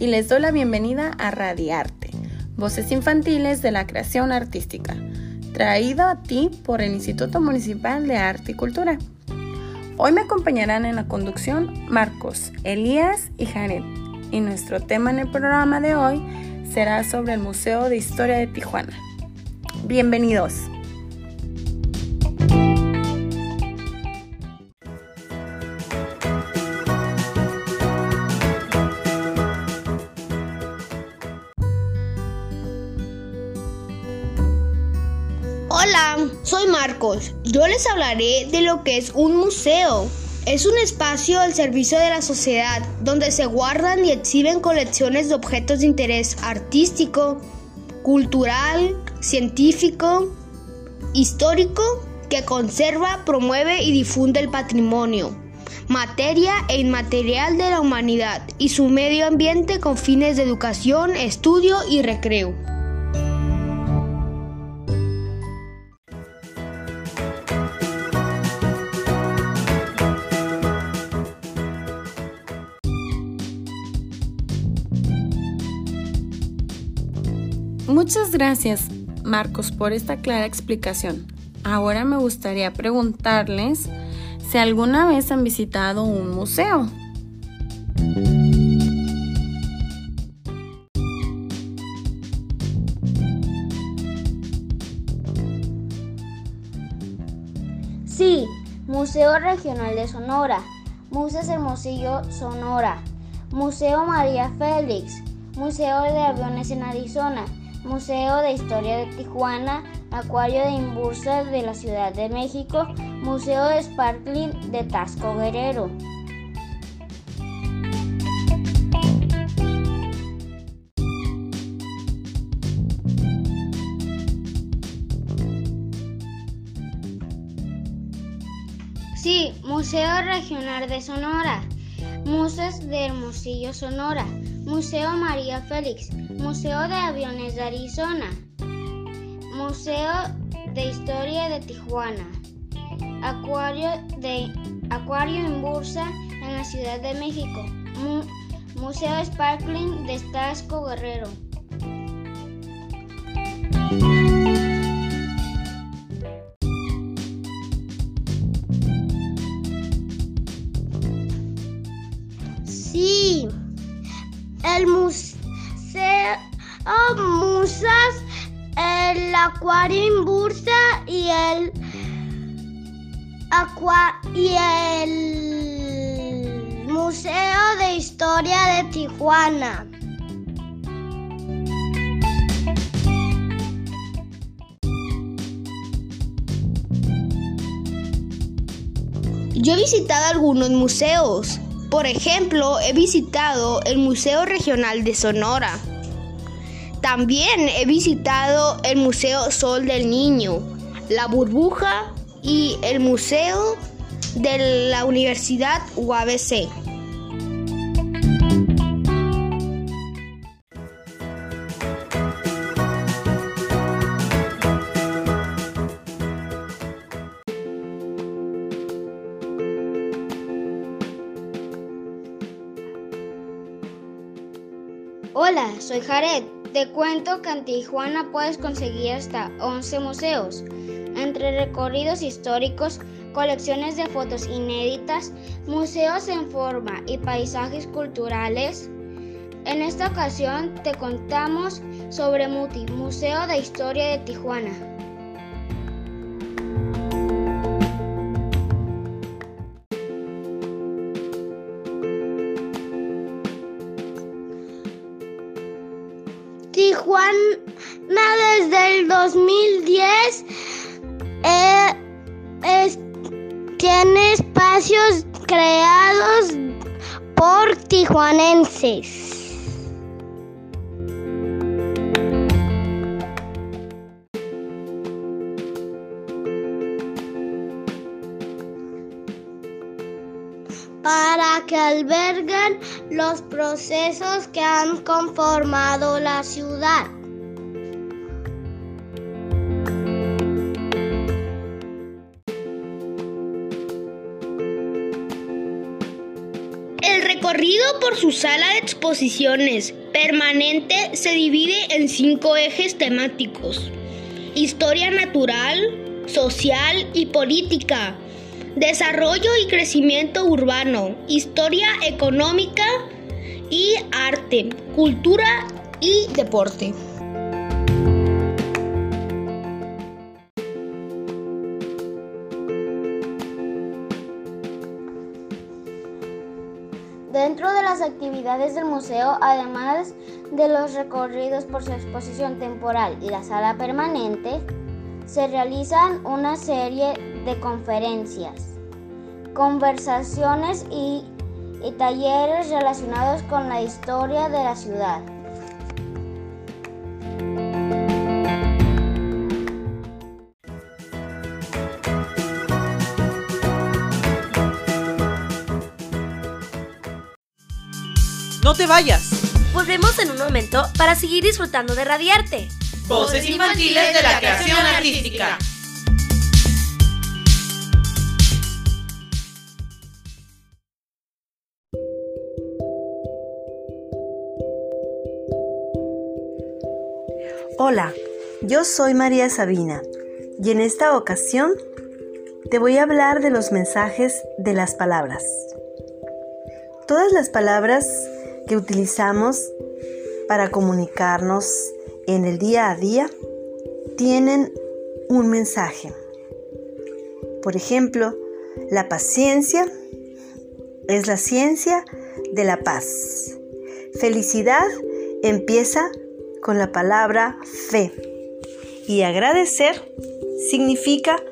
y les doy la bienvenida a Radiarte, Voces Infantiles de la Creación Artística, traído a ti por el Instituto Municipal de Arte y Cultura. Hoy me acompañarán en la conducción Marcos, Elías y Jared, y nuestro tema en el programa de hoy será sobre el Museo de Historia de Tijuana. Bienvenidos. Hola, soy Marcos. Yo les hablaré de lo que es un museo. Es un espacio al servicio de la sociedad donde se guardan y exhiben colecciones de objetos de interés artístico, cultural, científico, histórico, que conserva, promueve y difunde el patrimonio, materia e inmaterial de la humanidad y su medio ambiente con fines de educación, estudio y recreo. Muchas gracias, Marcos, por esta clara explicación. Ahora me gustaría preguntarles si alguna vez han visitado un museo. Sí, Museo Regional de Sonora, Museo Hermosillo, Sonora, Museo María Félix, Museo de Aviones en Arizona, Museo de Historia de Tijuana, Acuario de Imbursa de la Ciudad de México, Museo de Sparkling de Tasco Guerrero. Sí, Museo Regional de Sonora, Museos de Hermosillo, Sonora, Museo María Félix, Museo de Aviones de Arizona, Museo de Historia de Tijuana, Acuario, de, Acuario en Bursa en la Ciudad de México, Mu, Museo Sparkling de Tasco Guerrero. Y el Museo de Historia de Tijuana. Yo he visitado algunos museos. Por ejemplo, he visitado el Museo Regional de Sonora. También he visitado el Museo Sol del Niño, la Burbuja y el Museo de la Universidad UABC. Hola, soy Jared. Te cuento que en Tijuana puedes conseguir hasta 11 museos, entre recorridos históricos, colecciones de fotos inéditas, museos en forma y paisajes culturales. En esta ocasión te contamos sobre MUTI, Museo de Historia de Tijuana. Tijuana desde el 2010 creados por tijuanenses. para que alberguen los procesos que han conformado la ciudad. Recorrido por su sala de exposiciones permanente se divide en cinco ejes temáticos. Historia natural, social y política, desarrollo y crecimiento urbano, historia económica y arte, cultura y deporte. Las actividades del museo, además de los recorridos por su exposición temporal y la sala permanente, se realizan una serie de conferencias, conversaciones y, y talleres relacionados con la historia de la ciudad. No te vayas. Volvemos en un momento para seguir disfrutando de Radiarte. Voces infantiles de la creación artística. Hola, yo soy María Sabina y en esta ocasión te voy a hablar de los mensajes de las palabras. Todas las palabras que utilizamos para comunicarnos en el día a día tienen un mensaje. Por ejemplo, la paciencia es la ciencia de la paz. Felicidad empieza con la palabra fe. Y agradecer significa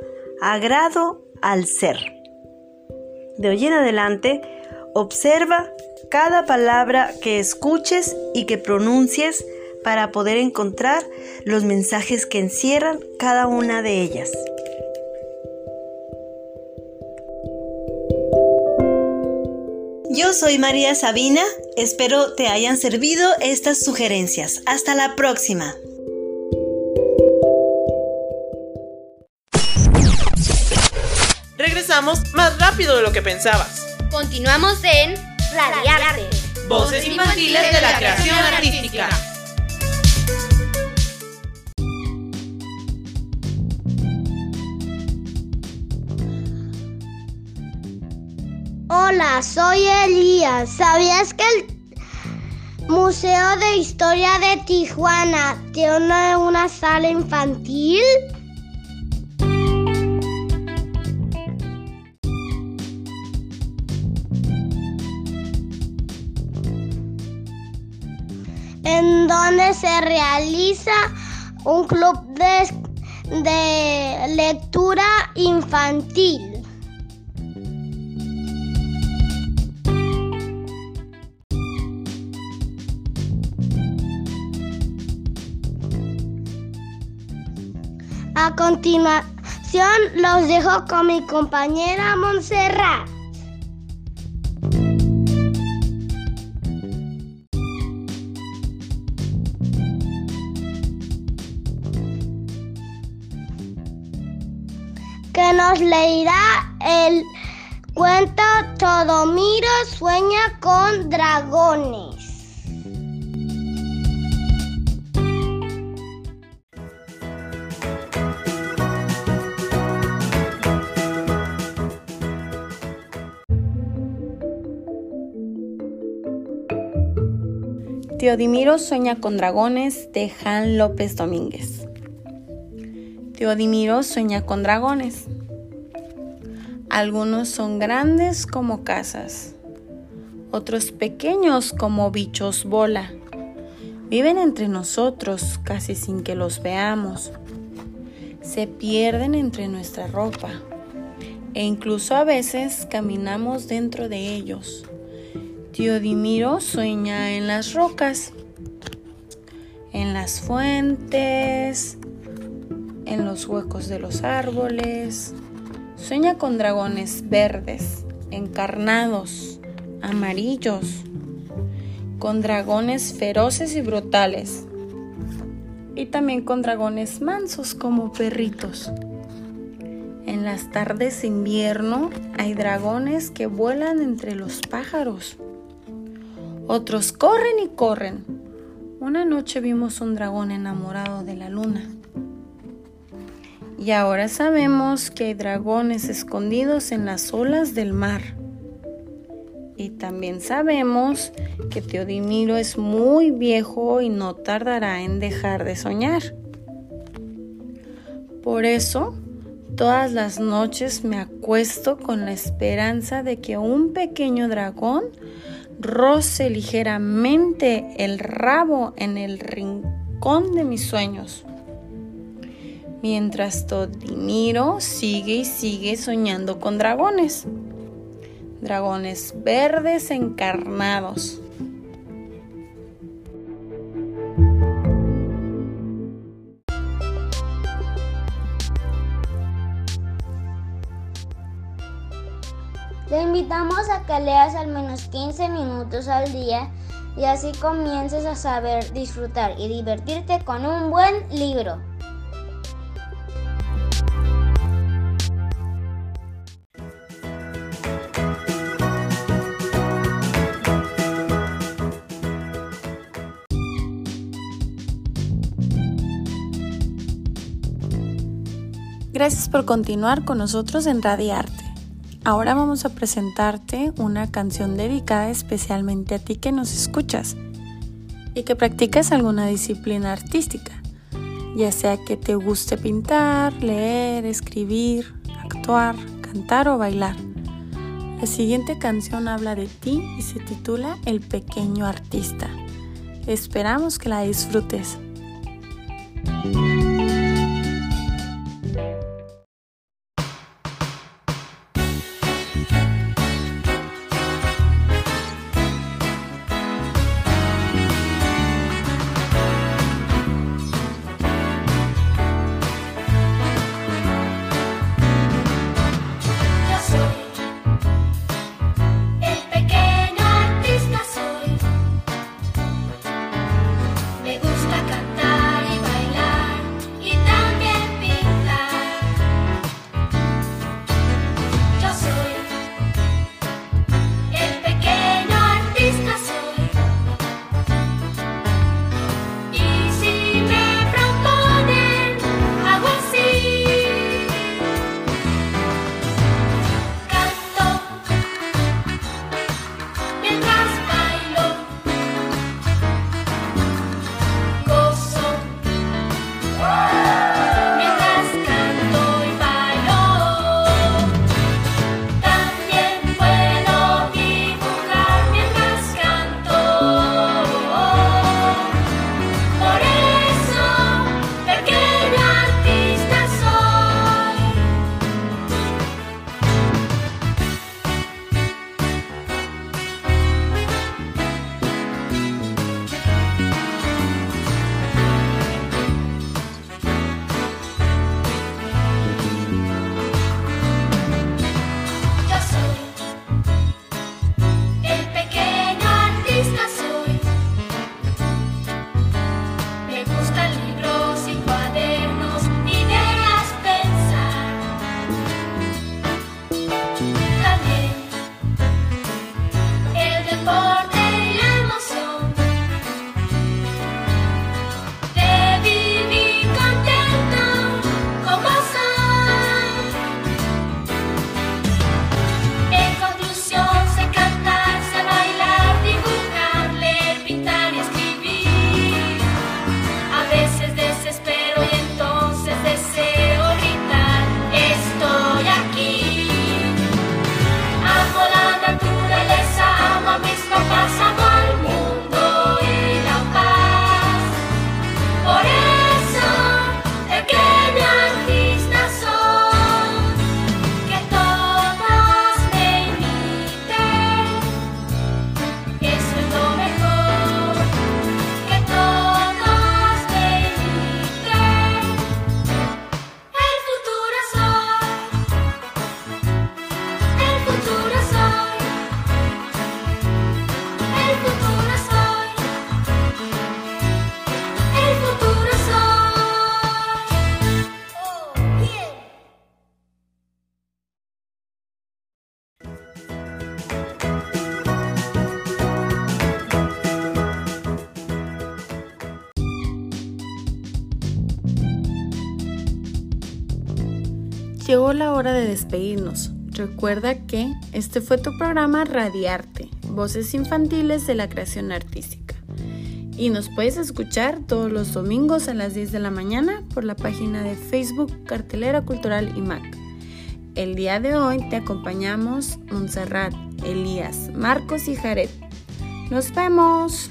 agrado al ser. De hoy en adelante, observa cada palabra que escuches y que pronuncies para poder encontrar los mensajes que encierran cada una de ellas. Yo soy María Sabina, espero te hayan servido estas sugerencias. Hasta la próxima. Regresamos más rápido de lo que pensabas. Continuamos en Radiarte. Voces infantiles de la creación artística. Hola, soy Elías. ¿Sabías que el Museo de Historia de Tijuana tiene una sala infantil? En donde se realiza un club de, de lectura infantil. A continuación los dejo con mi compañera Montserrat. Nos leerá el cuento Todomiro sueña con dragones. Teodimiro sueña con dragones de Jan López Domínguez. Teodimiro sueña con dragones. Algunos son grandes como casas, otros pequeños como bichos bola. Viven entre nosotros casi sin que los veamos. Se pierden entre nuestra ropa e incluso a veces caminamos dentro de ellos. Teodimiro sueña en las rocas, en las fuentes, en los huecos de los árboles. Sueña con dragones verdes, encarnados, amarillos, con dragones feroces y brutales, y también con dragones mansos como perritos. En las tardes de invierno hay dragones que vuelan entre los pájaros. Otros corren y corren. Una noche vimos un dragón enamorado de la luna. Y ahora sabemos que hay dragones escondidos en las olas del mar. Y también sabemos que Teodimiro es muy viejo y no tardará en dejar de soñar. Por eso Todas las noches me acuesto con la esperanza de que un pequeño dragón roce ligeramente el rabo en el rincón de mis sueños. Mientras Todimiro sigue y sigue soñando con dragones. Dragones verdes encarnados Te invitamos a que leas al menos 15 minutos al día y así comiences a saber disfrutar y divertirte con un buen libro. Gracias por continuar con nosotros en Radiarte. Ahora vamos a presentarte una canción dedicada especialmente a ti que nos escuchas y que practicas alguna disciplina artística, ya sea que te guste pintar, leer, escribir, actuar, cantar o bailar. La siguiente canción habla de ti y se titula El pequeño artista. Esperamos que la disfrutes. Llegó la hora de despedirnos. Recuerda que este fue tu programa Radiarte, Voces Infantiles de la Creación Artística. Y nos puedes escuchar todos los domingos a las 10 de la mañana por la página de Facebook Cartelera Cultural IMAC. El día de hoy te acompañamos Montserrat, Elías, Marcos y Jared. ¡Nos vemos!